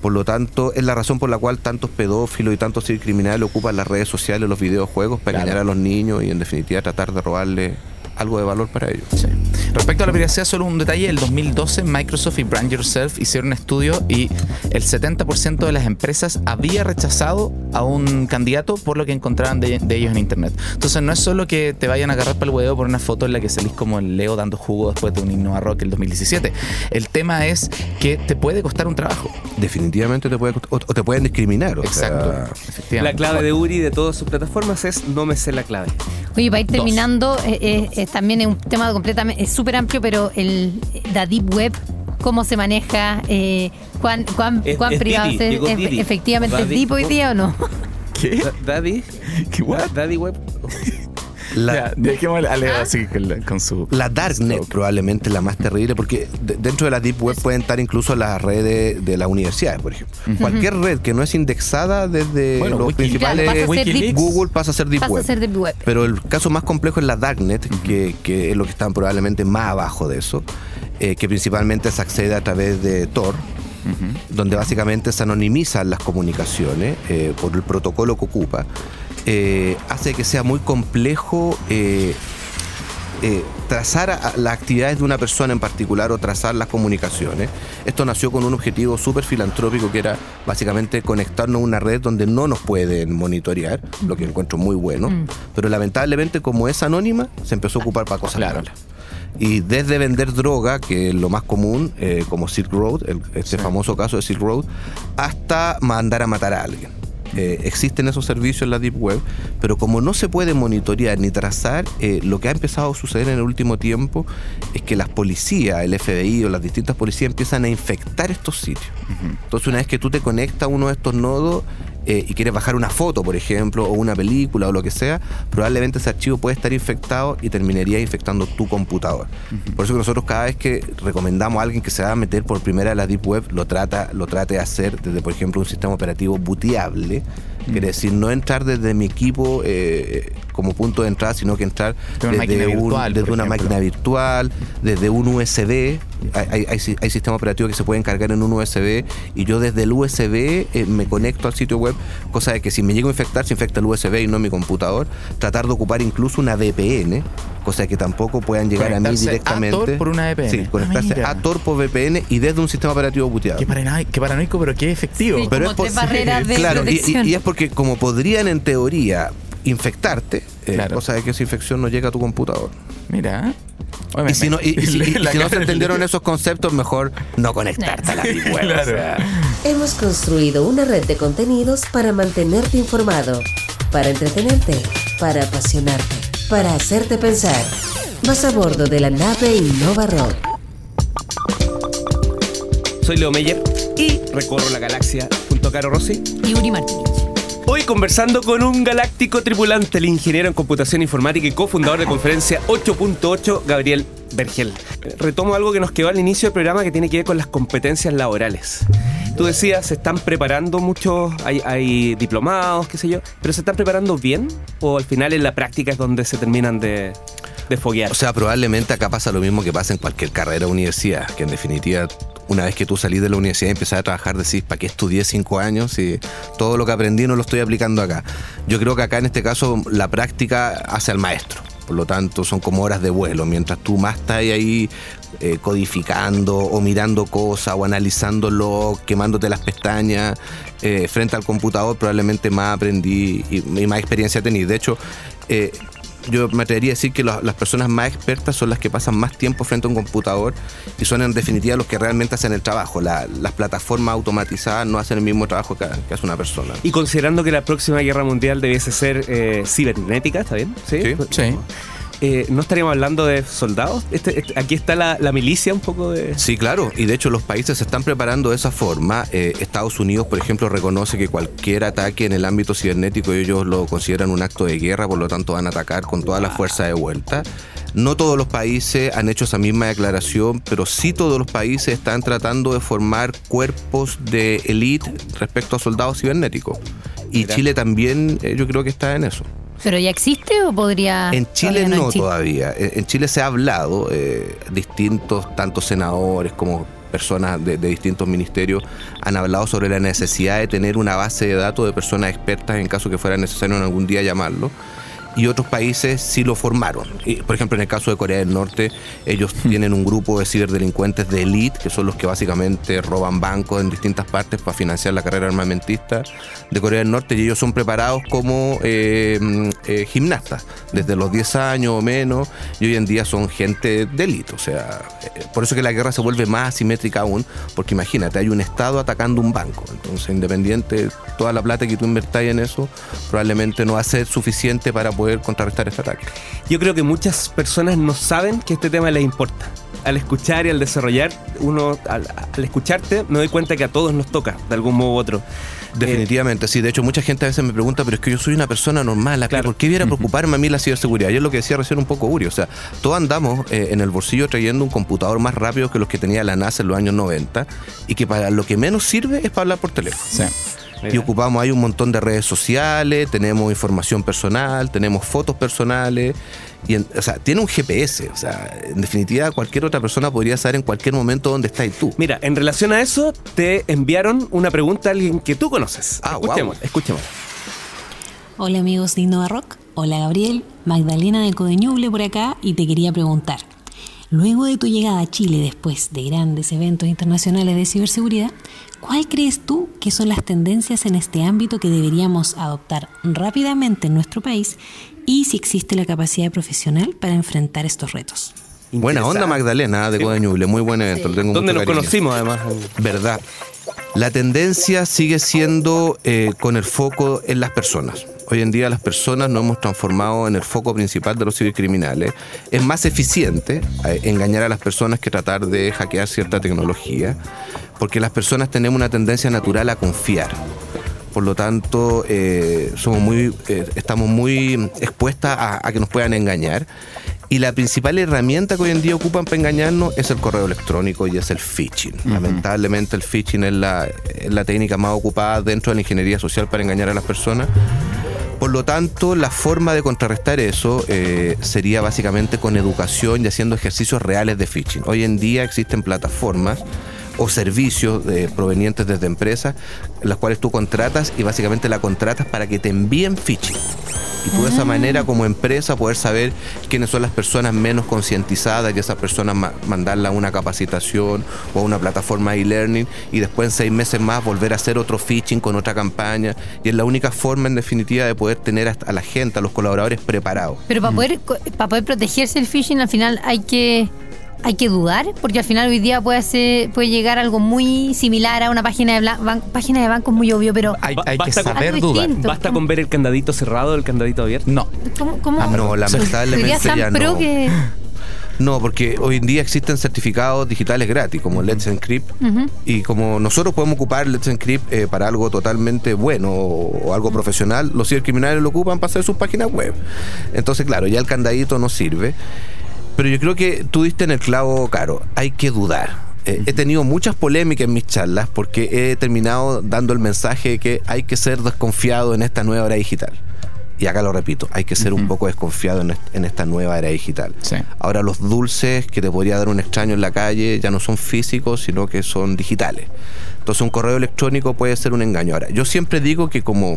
Por lo tanto, es la razón por la cual tantos pedófilos y tantos criminales ocupan las redes sociales, los videojuegos para Claro. engañar a los niños y en definitiva tratar de robarle algo de valor para ellos. Sí. Respecto a la privacidad, solo un detalle. El 2012 Microsoft y Brand Yourself hicieron un estudio y el 70% de las empresas había rechazado a un candidato por lo que encontraban de, de ellos en Internet. Entonces no es solo que te vayan a agarrar para el huevo por una foto en la que salís como el Leo dando jugo después de un himno a rock el 2017. El tema es que te puede costar un trabajo. Definitivamente te puede, o, o te pueden discriminar. o sea, Exacto. Efectivamente. La clave de Uri de todas sus plataformas es no me sé la clave. Oye, para ir terminando, eh, eh, eh, también es un tema completamente, es súper amplio, pero el, la Deep Web, cómo se maneja, eh, cuán, cuán, Es- cuán es privado Didi, es, llegó es- Didi. efectivamente es. Deep hoy día o no. ¿Qué? Da- Daddy. ¿Qué what? Daddy Web. la- Ya, a Leo así con, la- con su... La Darknet probablemente la más terrible porque de- dentro de la Deep Web pueden estar incluso las redes de las universidades, por ejemplo. Cualquier red que no es indexada desde Bueno, los Wiki- principales Claro, pasa Wikileaks. Google pasa a ser Deep pasa a Web. ser Deep Web. Pero el caso más complejo es la Darknet, que, que es lo que está probablemente más abajo de eso, eh, que principalmente se accede a través de Tor, donde básicamente se anonimizan las comunicaciones eh, por el protocolo que ocupa. Eh, hace que sea muy complejo eh, eh, trazar a- las actividades de una persona en particular o trazar las comunicaciones. Esto nació con un objetivo súper filantrópico que era básicamente conectarnos a una red donde no nos pueden monitorear, lo que encuentro muy bueno, pero lamentablemente como es anónima, se empezó a ocupar para cosas Claro. malas. Y desde vender droga, que es lo más común, eh, como Silk Road, el- este Sí. famoso caso de Silk Road, hasta mandar a matar a alguien. Eh, existen esos servicios en la Deep Web, pero como no se puede monitorear ni trazar, eh, lo que ha empezado a suceder en el último tiempo es que las policías, el FBI o las distintas policías empiezan a infectar estos sitios. Entonces una vez que tú te conectas a uno de estos nodos eh, y quieres bajar una foto, por ejemplo, o una película o lo que sea, probablemente ese archivo puede estar infectado y terminaría infectando tu computador. Por eso que nosotros cada vez que recomendamos a alguien que se va a meter por primera a la Deep Web, lo, trata, lo trate de hacer desde, por ejemplo, un sistema operativo booteable. Quiere decir, no entrar desde mi equipo eh, como punto de entrada, sino que entrar una desde, máquina un- virtual, desde por una máquina virtual, desde un USB. Hay, hay, hay si- hay sistemas operativos que se pueden cargar en un USB y yo desde el USB eh, me conecto al sitio web, cosa de que si me llego a infectar, se infecta el USB y no mi computador. Tratar de ocupar incluso una VPN, cosa de que tampoco puedan llegar a mí Conectarse a directamente. Tor por una VPN. Sí, Ah, conectarse mira. a Tor por VPN y desde un sistema operativo booteado. Qué, paranoico, qué paranoico, pero qué efectivo. Sí. Pero Como es tres barreras de claro, y- y, y es porque como podrían en teoría infectarte, eh, Claro. cosa de que esa infección no llega a tu computador. Mira. Y si no, y- y si- y la si no se entendieron esos conceptos, mejor no conectarte a la Web. Claro. o sea. Hemos construido una red de contenidos para mantenerte informado, para entretenerte, para apasionarte, para hacerte pensar. Vas a bordo de la nave Innova Rock. Soy Leo Meyer y recorro la galaxia junto a Caro Rossi. Y Uri Martínez. Hoy conversando con un galáctico tripulante, el ingeniero en computación informática y cofundador de conferencia 8.8, Gabriel Vergel. Retomo algo que nos quedó al inicio del programa que tiene que ver con las competencias laborales. Tú decías, se están preparando muchos, hay, diplomados, qué sé yo, pero ¿se están preparando bien? ¿O al final en la práctica es donde se terminan de, de foguear? O sea, probablemente acá pasa lo mismo que pasa en cualquier carrera universidad, que en definitiva, una vez que tú salís de la universidad y empezás a trabajar, decís, ¿para qué estudié cinco años si todo lo que aprendí no lo estoy aplicando acá? Yo creo que acá en este caso la práctica hace al maestro. Por lo tanto, son como horas de vuelo. Mientras tú más estás ahí eh, codificando o mirando cosas o analizándolo, quemándote las pestañas eh, frente al computador, probablemente más aprendí y, y más experiencia tení. De hecho, eh, yo me atrevería a decir que lo- las personas más expertas son las que pasan más tiempo frente a un computador y son en definitiva los que realmente hacen el trabajo. La- las plataformas automatizadas no hacen el mismo trabajo que, que hace una persona. Y considerando que la próxima guerra mundial debiese ser eh, cibernética, ¿está bien? Sí. Sí. Sí. Eh, ¿No estaríamos hablando de soldados? Este- este- aquí está la, la milicia un poco de... Sí, claro, y de hecho los países se están preparando de esa forma. Eh, Estados Unidos, por ejemplo, reconoce que cualquier ataque en el ámbito cibernético ellos lo consideran un acto de guerra, por lo tanto van a atacar con toda la fuerza de vuelta. No todos los países han hecho esa misma declaración, pero sí todos los países están tratando de formar cuerpos de élite respecto a soldados cibernéticos. Y Mira. Chile también, eh, yo creo que está en eso. ¿Pero ya existe o podría.? En Chile todavía no, todavía. En en Chile se ha hablado, eh, distintos, tanto senadores como personas de, de distintos ministerios han hablado sobre la necesidad de tener una base de datos de personas expertas en caso que fuera necesario en algún día llamarlo. Y otros países sí lo formaron. Y, por ejemplo, en el caso de Corea del Norte, ellos tienen un grupo de ciberdelincuentes de élite, que son los que básicamente roban bancos en distintas partes para financiar la carrera armamentista de Corea del Norte, y ellos son preparados como eh, mm, eh, gimnastas, desde los 10 años o menos, y hoy en día son gente de élite. O sea, eh, por eso que la guerra se vuelve más asimétrica aún, porque imagínate, hay un Estado atacando un banco. Entonces, independiente, toda la plata que tú invertáis en eso, probablemente no va a ser suficiente para poder contrarrestar este ataque. Yo creo que muchas personas no saben que este tema les importa. Al escuchar y al desarrollar, uno, al, al escucharte, me doy cuenta que a todos nos toca, de algún modo u otro. Definitivamente, sí. De hecho, mucha gente a veces me pregunta, pero es que yo soy una persona normal, ¿a qué- Claro. ¿por qué viera preocuparme a mí la ciberseguridad? Yo es lo que decía recién un poco Uri, o sea, todos andamos eh, en el bolsillo trayendo un computador más rápido que los que tenía la NASA en los años 90 y que para lo que menos sirve es para hablar por teléfono. Sí. Y ocupamos ahí un montón de redes sociales, tenemos información personal, tenemos fotos personales. Y en- o sea, tiene un GPS. O sea, en definitiva, cualquier otra persona podría saber en cualquier momento dónde estás tú. Mira, en relación a eso, te enviaron una pregunta a alguien que tú conoces. Ah, escuchemos, guau. escuchemos. Hola amigos de Innova Rock, hola Gabriel, Magdalena de Codeñuble por acá y te quería preguntar, luego de tu llegada a Chile después de grandes eventos internacionales de ciberseguridad, ¿cuál crees tú que son las tendencias en este ámbito que deberíamos adoptar rápidamente en nuestro país y si existe la capacidad profesional para enfrentar estos retos? Buena onda. Magdalena, de Sí. Codeñuble. Muy buen evento. le tengo ¿Dónde mucho nos cariño. conocimos además? Verdad. La tendencia sigue siendo eh, con el foco en las personas. Hoy en día las personas nos hemos transformado en el foco principal de los cibercriminales. Es más eficiente eh, engañar a las personas que tratar de hackear cierta tecnología, porque las personas tenemos una tendencia natural a confiar. Por lo tanto, eh, somos muy, eh, estamos muy expuestas a, a que nos puedan engañar. Y la principal herramienta que hoy en día ocupan para engañarnos es el correo electrónico y es el phishing. Lamentablemente el phishing es la, es la técnica más ocupada dentro de la ingeniería social para engañar a las personas. Por lo tanto, la forma de contrarrestar eso eh, sería básicamente con educación y haciendo ejercicios reales de phishing. Hoy en día existen plataformas o servicios eh, provenientes desde empresas, las cuales tú contratas y básicamente la contratas para que te envíen phishing. Y tú de esa manera como empresa poder saber quiénes son las personas menos concientizadas y esas personas ma- mandarla a una capacitación o a una plataforma de e-learning y después en seis meses más volver a hacer otro phishing con otra campaña. Y es la única forma en definitiva de poder tener a la gente, a los colaboradores preparados. Pero para poder, co- para poder protegerse el phishing, al final hay que hay que dudar, porque al final hoy día puede ser, puede llegar algo muy similar a una página de ban- página de banco muy obvio, pero Hay, hay que saber dudar. distinto. ¿Basta con ver el candadito cerrado o el candadito abierto? No. ¿cómo, cómo- Ah, No, lamentablemente ya no. que No, porque hoy en día existen certificados digitales gratis, como Let's Encrypt, y como nosotros podemos ocupar Let's Encrypt eh, para algo totalmente bueno o, o algo profesional, los cibercriminales lo ocupan para hacer sus páginas web. Entonces, claro, ya el candadito no sirve. Pero yo creo que tú diste en el clavo, Caro. Hay que dudar. Eh, he tenido muchas polémicas en mis charlas porque he terminado dando el mensaje de que hay que ser desconfiado en esta nueva era digital. Y acá lo repito, hay que ser un poco desconfiado en, est- en esta nueva era digital. Sí. Ahora los dulces que te podría dar un extraño en la calle ya no son físicos, sino que son digitales. Entonces un correo electrónico puede ser un engaño. Ahora, yo siempre digo que como,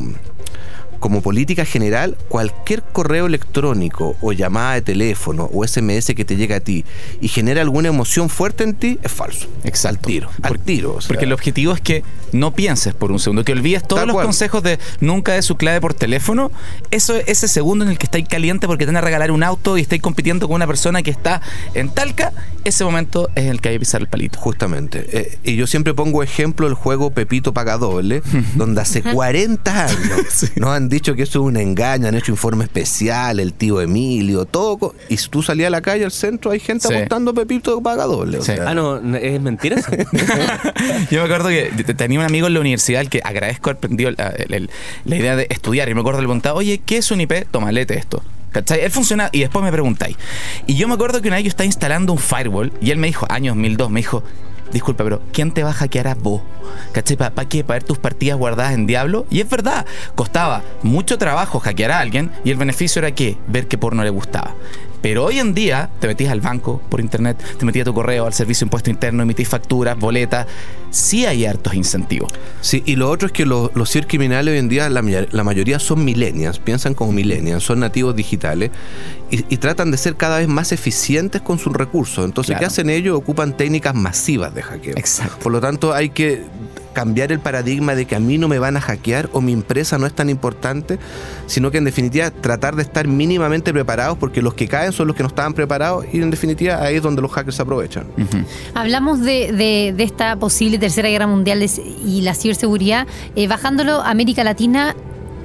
como política general, cualquier correo electrónico o llamada de teléfono o SMS que te llega a ti y genera alguna emoción fuerte en ti, es falso. Exacto. Al tiro. Al tiro. o sea. Porque el objetivo es que no pienses por un segundo, que olvides todos Tal los cual. consejos de nunca de su clave por teléfono. Eso, ese segundo en el que estáis caliente porque te van a regalar un auto y estáis compitiendo con una persona que está en Talca, ese momento es el que hay que pisar el palito. Justamente. Eh, y yo siempre pongo ejemplo el juego Pepito Paga Doble, donde hace 40 años nos han dicho que eso es un engaño, han hecho informe especial, el tío Emilio, todo. Y si tú salías a la calle, al centro, hay gente Sí. apostando Pepito Paga Doble. o Sí. sea, Ah, no, ¿es mentira eso? Yo me acuerdo que te- tenía un amigo en la universidad al que agradezco haber aprendido la idea de estudiar. Y me acuerdo que le preguntaba, oye, ¿qué es un IP? Toma, léete esto. ¿Cachai? Él funciona y después me preguntáis. Y yo me acuerdo que una vez yo estaba instalando un firewall y él me dijo, año 2002, me dijo, disculpa, pero ¿quién te va a hackear a vos? ¿Cachai? ¿Para qué? ¿Para ver tus partidas guardadas en Diablo? Y es verdad, costaba mucho trabajo hackear a alguien y el beneficio era que ver qué porno le gustaba. Pero hoy en día te metías al banco por internet, te metías a tu correo, al servicio de impuesto interno, emitís facturas, boletas. Sí hay hartos incentivos. Sí, y lo otro es que los, los cibercriminales hoy en día, la, ma- la mayoría son millennials, piensan como millennials, son nativos digitales y, y tratan de ser cada vez más eficientes con sus recursos. Entonces, ¿qué hacen ellos? Ocupan técnicas masivas de hackeo. Exacto. Por lo tanto, hay que cambiar el paradigma de que a mí no me van a hackear o mi empresa no es tan importante, sino que en definitiva tratar de estar mínimamente preparados porque los que caen son los que no estaban preparados y en definitiva ahí es donde los hackers se aprovechan. Hablamos de, de- de esta posible tercera guerra mundial y la ciberseguridad. Eh, bajándolo a América Latina,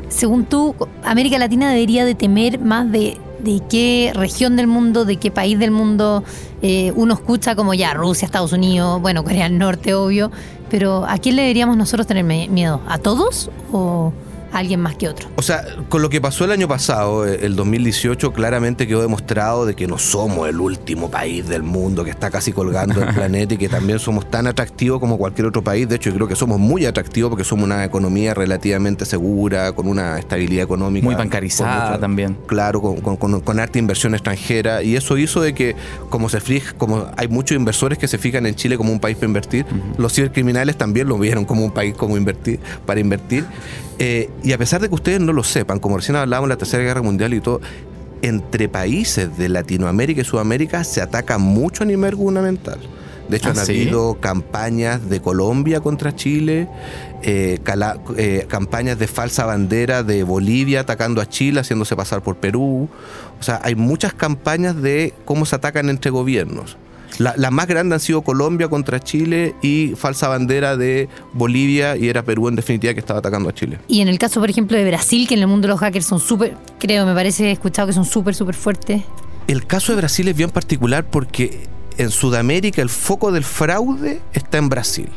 según tú, América Latina debería de temer más de, de qué región del mundo, de qué país del mundo eh, uno escucha como ya Rusia, Estados Unidos, bueno, Corea del Norte, obvio. Pero ¿a quién le deberíamos nosotros tener miedo? ¿A todos o a alguien más que otro? O sea, con lo que pasó el año pasado, eh, el 2018, claramente quedó demostrado de que no somos el último país del mundo que está casi colgando el planeta y que también somos tan atractivos como cualquier otro país. De hecho, yo creo que somos muy atractivos porque somos una economía relativamente segura, con una estabilidad económica. Muy bancarizada mucha- también. Claro, con, con, con, con harta inversión extranjera. Y eso hizo de que, como se fija, como hay muchos inversores que se fijan en Chile como un país para invertir, los cibercriminales también lo vieron como un país como invertir, para invertir. Eh, y a pesar de que ustedes no lo sepan, como recién hablábamos de la Tercera Guerra Mundial y todo, entre países de Latinoamérica y Sudamérica se ataca mucho a nivel gubernamental. De hecho, ¿Ah, han sí? habido campañas de Colombia contra Chile, eh, cala- eh, campañas de falsa bandera de Bolivia atacando a Chile, haciéndose pasar por Perú. O sea, hay muchas campañas de cómo se atacan entre gobiernos. La- Las más grandes han sido Colombia contra Chile y falsa bandera de Bolivia y era Perú en definitiva que estaba atacando a Chile. Y en el caso, por ejemplo, de Brasil, que en el mundo de los hackers son súper, creo, me parece, he escuchado que son súper, súper fuertes. El caso de Brasil es bien particular porque en Sudamérica el foco del fraude está en Brasil.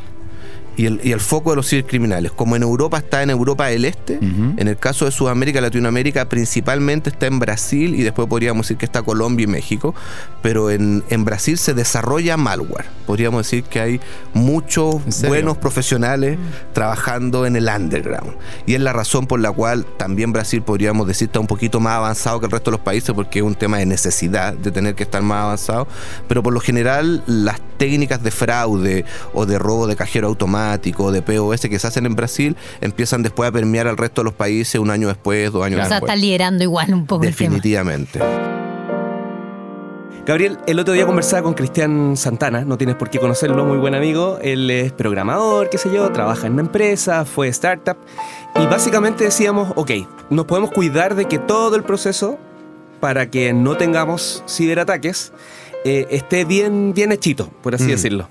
Y el, y el foco de los cibercriminales. Como en Europa está en Europa del Este, Ujú. en el caso de Sudamérica, Latinoamérica, principalmente está en Brasil y después podríamos decir que está Colombia y México. Pero en, en Brasil se desarrolla malware. Podríamos decir que hay muchos buenos profesionales trabajando en el underground. Y es la razón por la cual también Brasil podríamos decir está un poquito más avanzado que el resto de los países porque es un tema de necesidad de tener que estar más avanzado. Pero por lo general las técnicas de fraude o de robo de cajero automático o de POS que se hacen en Brasil empiezan después a permear al resto de los países un año después, dos años o sea, después. está liderando igual un poco el tema. Definitivamente. Gabriel, el otro día conversaba con Cristian Santana, no tienes por qué conocerlo, muy buen amigo. Él es programador, qué sé yo, trabaja en una empresa, fue startup. Y básicamente decíamos, ok, nos podemos cuidar de que todo el proceso, para que no tengamos ciberataques, eh, esté bien, bien hechito, por así Mm. decirlo.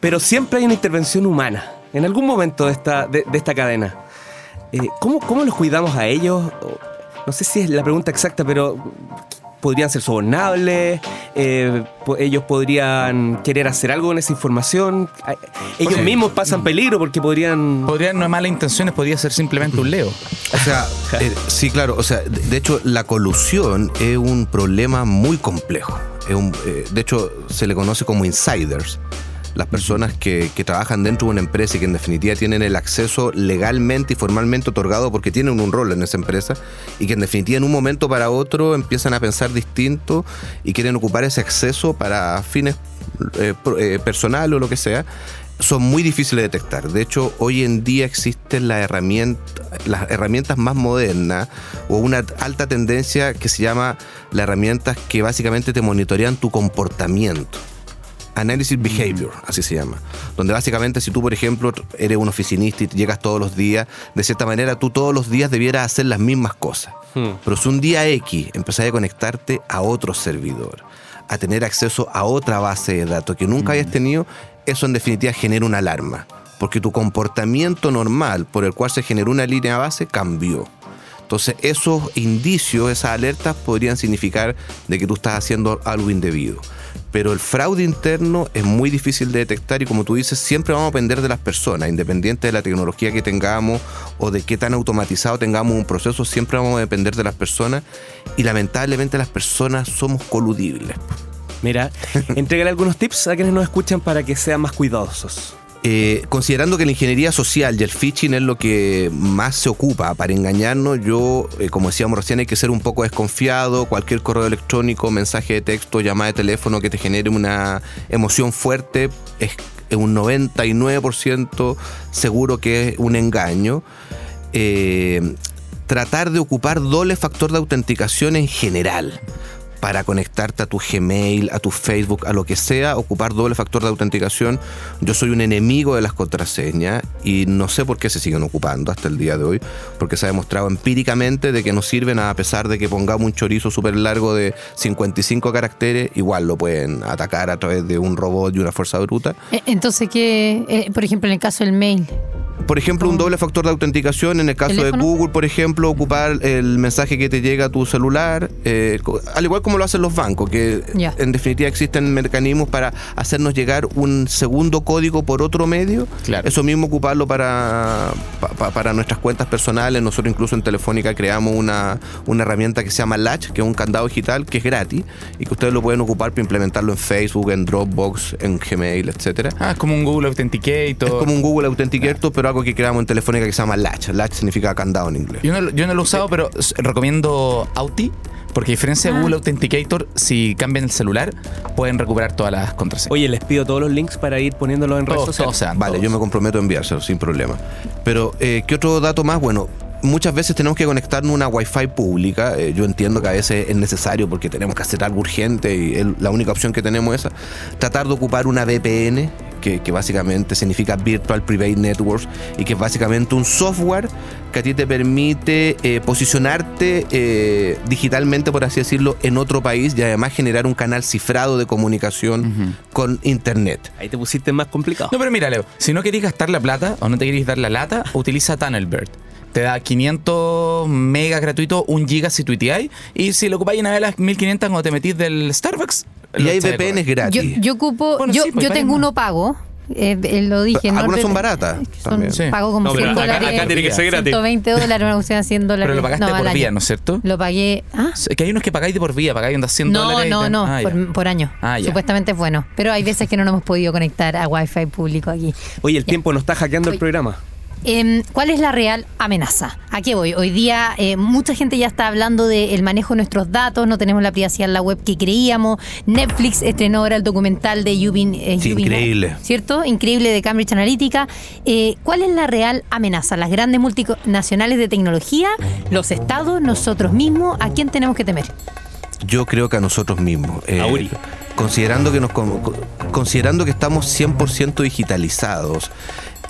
Pero siempre hay una intervención humana, en algún momento de esta, de, de esta cadena. Eh, ¿cómo, ¿Cómo los cuidamos a ellos? No sé si es la pregunta exacta, pero podrían ser sobornables, eh, ellos podrían querer hacer algo con esa información, Ay, ellos Sí. mismos pasan peligro porque podrían... Podrían, no hay malas intenciones, podría ser simplemente un Leo. O sea, eh, sí, claro. O sea, de, de hecho, la colusión es un problema muy complejo. Eh, de hecho, se le conoce como insiders. Las personas que, trabajan dentro de una empresa y que en definitiva tienen el acceso legalmente y formalmente otorgado porque tienen un rol en esa empresa y que en definitiva en un momento para otro empiezan a pensar distinto y quieren ocupar ese acceso para fines eh, eh, personales o lo que sea, son muy difíciles de detectar. De hecho, hoy en día existen las herramientas, las herramientas más modernas o una alta tendencia que se llama las herramientas que básicamente te monitorean tu comportamiento. Analysis Behavior, así se llama. Donde básicamente si tú, por ejemplo, eres un oficinista y llegas todos los días, de cierta manera tú todos los días debieras hacer las mismas cosas. Pero si un día X empezás a conectarte a otro servidor, a tener acceso a otra base de datos que nunca hayas tenido, eso en definitiva genera una alarma. Porque tu comportamiento normal por el cual se generó una línea base cambió. Entonces esos indicios, esas alertas podrían significar de que tú estás haciendo algo indebido. Pero el fraude interno es muy difícil de detectar y como tú dices, siempre vamos a depender de las personas, independiente de la tecnología que tengamos o de qué tan automatizado tengamos un proceso, siempre vamos a depender de las personas y lamentablemente las personas somos coludibles. Mira, entregarle algunos tips a quienes nos escuchan para que sean más cuidadosos. Eh, considerando que la ingeniería social y el phishing es lo que más se ocupa para engañarnos, yo, eh, como decíamos recién, hay que ser un poco desconfiado. Cualquier correo electrónico, mensaje de texto, llamada de teléfono que te genere una emoción fuerte es un 99% seguro que es un engaño. Eh, tratar de ocupar doble factor de autenticación en general para conectarte a tu Gmail, a tu Facebook, a lo que sea, ocupar doble factor de autenticación. Yo soy un enemigo de las contraseñas y no sé por qué se siguen ocupando hasta el día de hoy, porque se ha demostrado empíricamente de que no sirven a pesar de que pongamos un chorizo súper largo de 55 caracteres, igual lo pueden atacar a través de un robot y una fuerza bruta. Eh, Entonces, ¿qué? eh, por ejemplo, en el caso del mail. Por ejemplo, un doble factor de autenticación, en el caso ¿Teléfono? de Google, por ejemplo, ocupar el mensaje que te llega a tu celular, eh, al igual como lo hacen los bancos, que en definitiva existen mecanismos para hacernos llegar un segundo código por otro medio. Claro. Eso mismo ocuparlo para, pa- pa- para nuestras cuentas personales. Nosotros incluso en Telefónica creamos una, una herramienta que se llama Latch, que es un candado digital que es gratis y que ustedes lo pueden ocupar para implementarlo en Facebook, en Dropbox, en Gmail, etcétera. Ah, es como un Google Authenticator. Es como un Google Authenticator, pero algo que creamos en Telefónica que se llama Latch. Latch significa candado en inglés. Yo no, lo- yo no lo he usado, pero recomiendo Auti. Porque a diferencia de Google Authenticator, si cambian el celular, pueden recuperar todas las contraseñas. Oye, les pido todos los links para ir poniéndolos en redes sociales. todos Vale, todos. yo me comprometo a enviárselo sin problema. Pero, eh, ¿qué otro dato más? Bueno, muchas veces tenemos que conectarnos a una Wi-Fi pública. Eh, yo entiendo que a veces es necesario porque tenemos que hacer algo urgente y el- la única opción que tenemos es esa. Tratar de ocupar una VPN, que, que básicamente significa Virtual Private Networks, y que es básicamente un software que a ti te permite eh, posicionarte eh, digitalmente, por así decirlo, en otro país y además generar un canal cifrado de comunicación con Internet. Ahí te pusiste más complicado. No, pero mira, Leo, si no queréis gastar la plata o no te queréis dar la lata, utiliza Tunnelbird. Te da 500 megas gratuitos, 1 giga si tuiteáis. Y si lo ocupáis una vez las 1500 cuando te metís del Starbucks. Y hay VPNs correr. Yo, gratis. yo ocupo, Bueno, yo, sí, pues, yo tengo uno pago. eh, eh, lo dije. Pero algunas Norte- son baratas Son, también. Sí. Pago como No, pero 100 acá- dólares. acá tiene que ser gratis. 120 dólares, una cuestión a 100 dólares. Pero lo pagaste no, por año. vía, ¿no es cierto? Lo pagué. ¿Ah? Es que hay unos que pagáis de por vía, pagáis unos 100 No, dólares. no, te- no, Ah, por, por año. Ah, ya. Supuestamente es bueno. Pero hay veces que no nos hemos podido conectar a Wi-Fi público aquí. Oye, el tiempo nos está hackeando el programa. Em, ¿Cuál es la real amenaza? ¿A qué voy? Hoy día eh, mucha gente ya está hablando del manejo de nuestros datos, no tenemos la privacidad en la web que creíamos. Netflix estrenó ahora el documental de Yubin. eh, Sí, Yubin- increíble. ¿Cierto? Increíble de Cambridge Analytica. Eh, ¿Cuál es la real amenaza? ¿Las grandes multinacionales de tecnología? ¿Los estados? ¿Nosotros mismos? ¿A quién tenemos que temer? Yo creo que a nosotros mismos. Eh, Auri. Considerando que, nos, con- con- considerando que estamos 100% digitalizados,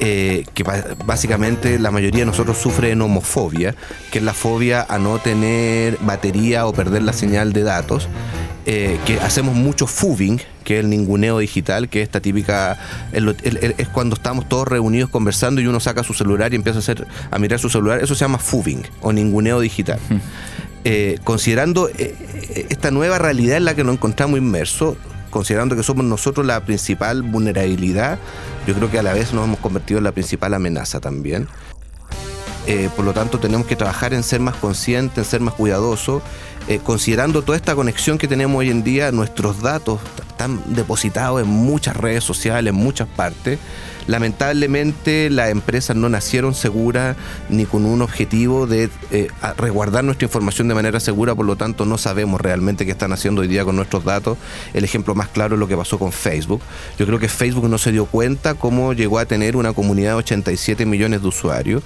eh, que básicamente la mayoría de nosotros sufre de nomofobia, que es la fobia a no tener batería o perder la señal de datos, eh, que hacemos mucho fubing, que es el ninguneo digital, que es esta típica, el- el- el- es cuando estamos todos reunidos conversando y uno saca su celular y empieza a, hacer, a mirar su celular, eso se llama fubing o ninguneo digital. Eh, considerando eh, eh, esta nueva realidad en la que nos encontramos inmersos, considerando que somos nosotros la principal vulnerabilidad, yo creo que a la vez nos hemos convertido en la principal amenaza también. Eh, por lo tanto, tenemos que trabajar en ser más conscientes, en ser más cuidadosos. Eh, considerando toda esta conexión que tenemos hoy en día, nuestros datos están depositados en muchas redes sociales, en muchas partes. Lamentablemente las empresas no nacieron seguras ni con un objetivo de eh, resguardar nuestra información de manera segura, por lo tanto no sabemos realmente qué están haciendo hoy día con nuestros datos. El ejemplo más claro es lo que pasó con Facebook. Yo creo que Facebook no se dio cuenta cómo llegó a tener una comunidad de 87 millones de usuarios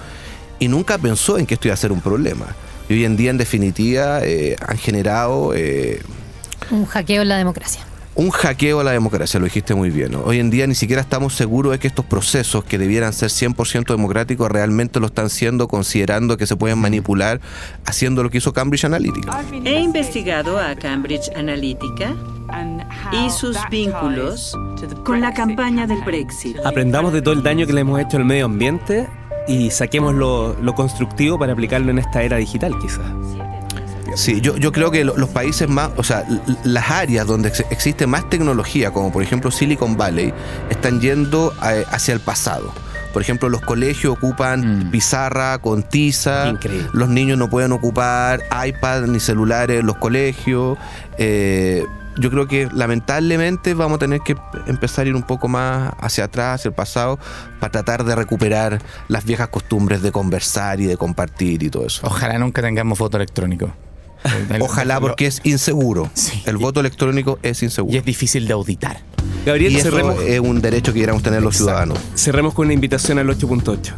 y nunca pensó en que esto iba a ser un problema. Y hoy en día, en definitiva, eh, han generado... Eh, un hackeo en la democracia un hackeo a la democracia, lo dijiste muy bien. Hoy en día ni siquiera estamos seguros de que estos procesos que debieran ser 100% democráticos realmente lo están siendo, considerando que se pueden manipular haciendo lo que hizo Cambridge Analytica. He investigado a Cambridge Analytica y sus vínculos con la campaña del Brexit. Aprendamos de todo el daño que le hemos hecho al medio ambiente y saquemos lo, lo constructivo para aplicarlo en esta era digital quizás. Sí, yo, yo creo que los países más, o sea, las áreas donde existe más tecnología, como por ejemplo Silicon Valley, están yendo hacia el pasado. Por ejemplo, los colegios ocupan mm. pizarra con tiza. Los niños no pueden ocupar iPad ni celulares en los colegios. Eh, yo creo que lamentablemente vamos a tener que empezar a ir un poco más hacia atrás, hacia el pasado, para tratar de recuperar las viejas costumbres de conversar y de compartir y todo eso. Ojalá nunca tengamos voto electrónico. Ojalá porque es inseguro. El voto electrónico es inseguro. Y es difícil de auditar. Gabriel, y eso es un derecho que queramos tener los ciudadanos. Cerremos con una invitación al 8.8.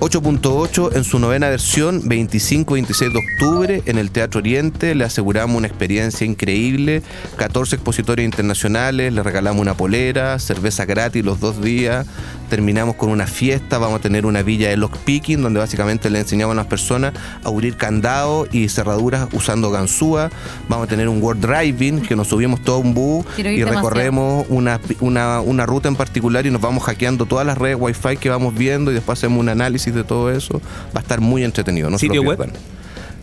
8.8 en su novena versión, 25-26 de octubre, en el Teatro Oriente. Le aseguramos una experiencia increíble. 14 expositores internacionales, le regalamos una polera, cerveza gratis los dos días. Terminamos con una fiesta, vamos a tener una villa de lockpicking, donde básicamente le enseñamos a las personas a abrir candados y cerraduras usando ganzúa. Vamos a tener un world driving, que nos subimos todo un bus y recorremos una, una, una ruta en particular y nos vamos hackeando todas las redes wifi que vamos viendo y después hacemos un análisis de todo eso. Va a estar muy entretenido. No ¿Sitio web?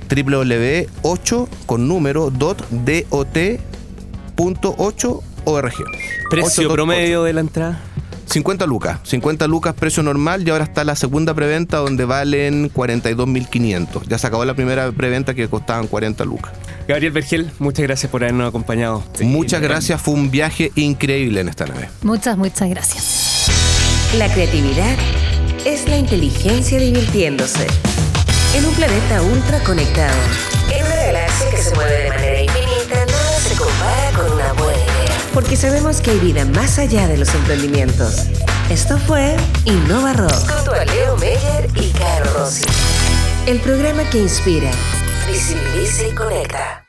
www.8 con número dot org. ¿Precio promedio de la entrada? 50 lucas, 50 lucas precio normal y ahora está la segunda preventa donde valen 42.500. Ya se acabó la primera preventa que costaban 40 lucas. Gabriel Vergel, muchas gracias por habernos acompañado. muchas gracias, fue un viaje increíble en esta nave. Muchas, muchas gracias. La creatividad es la inteligencia divirtiéndose. En un planeta ultra conectado, en una galaxia que se mueve de manera Porque sabemos que hay vida más allá de los emprendimientos. Esto fue Innova Rock. Junto a Leo Meyer y Caro Rossi. El programa que inspira, visibiliza y conecta.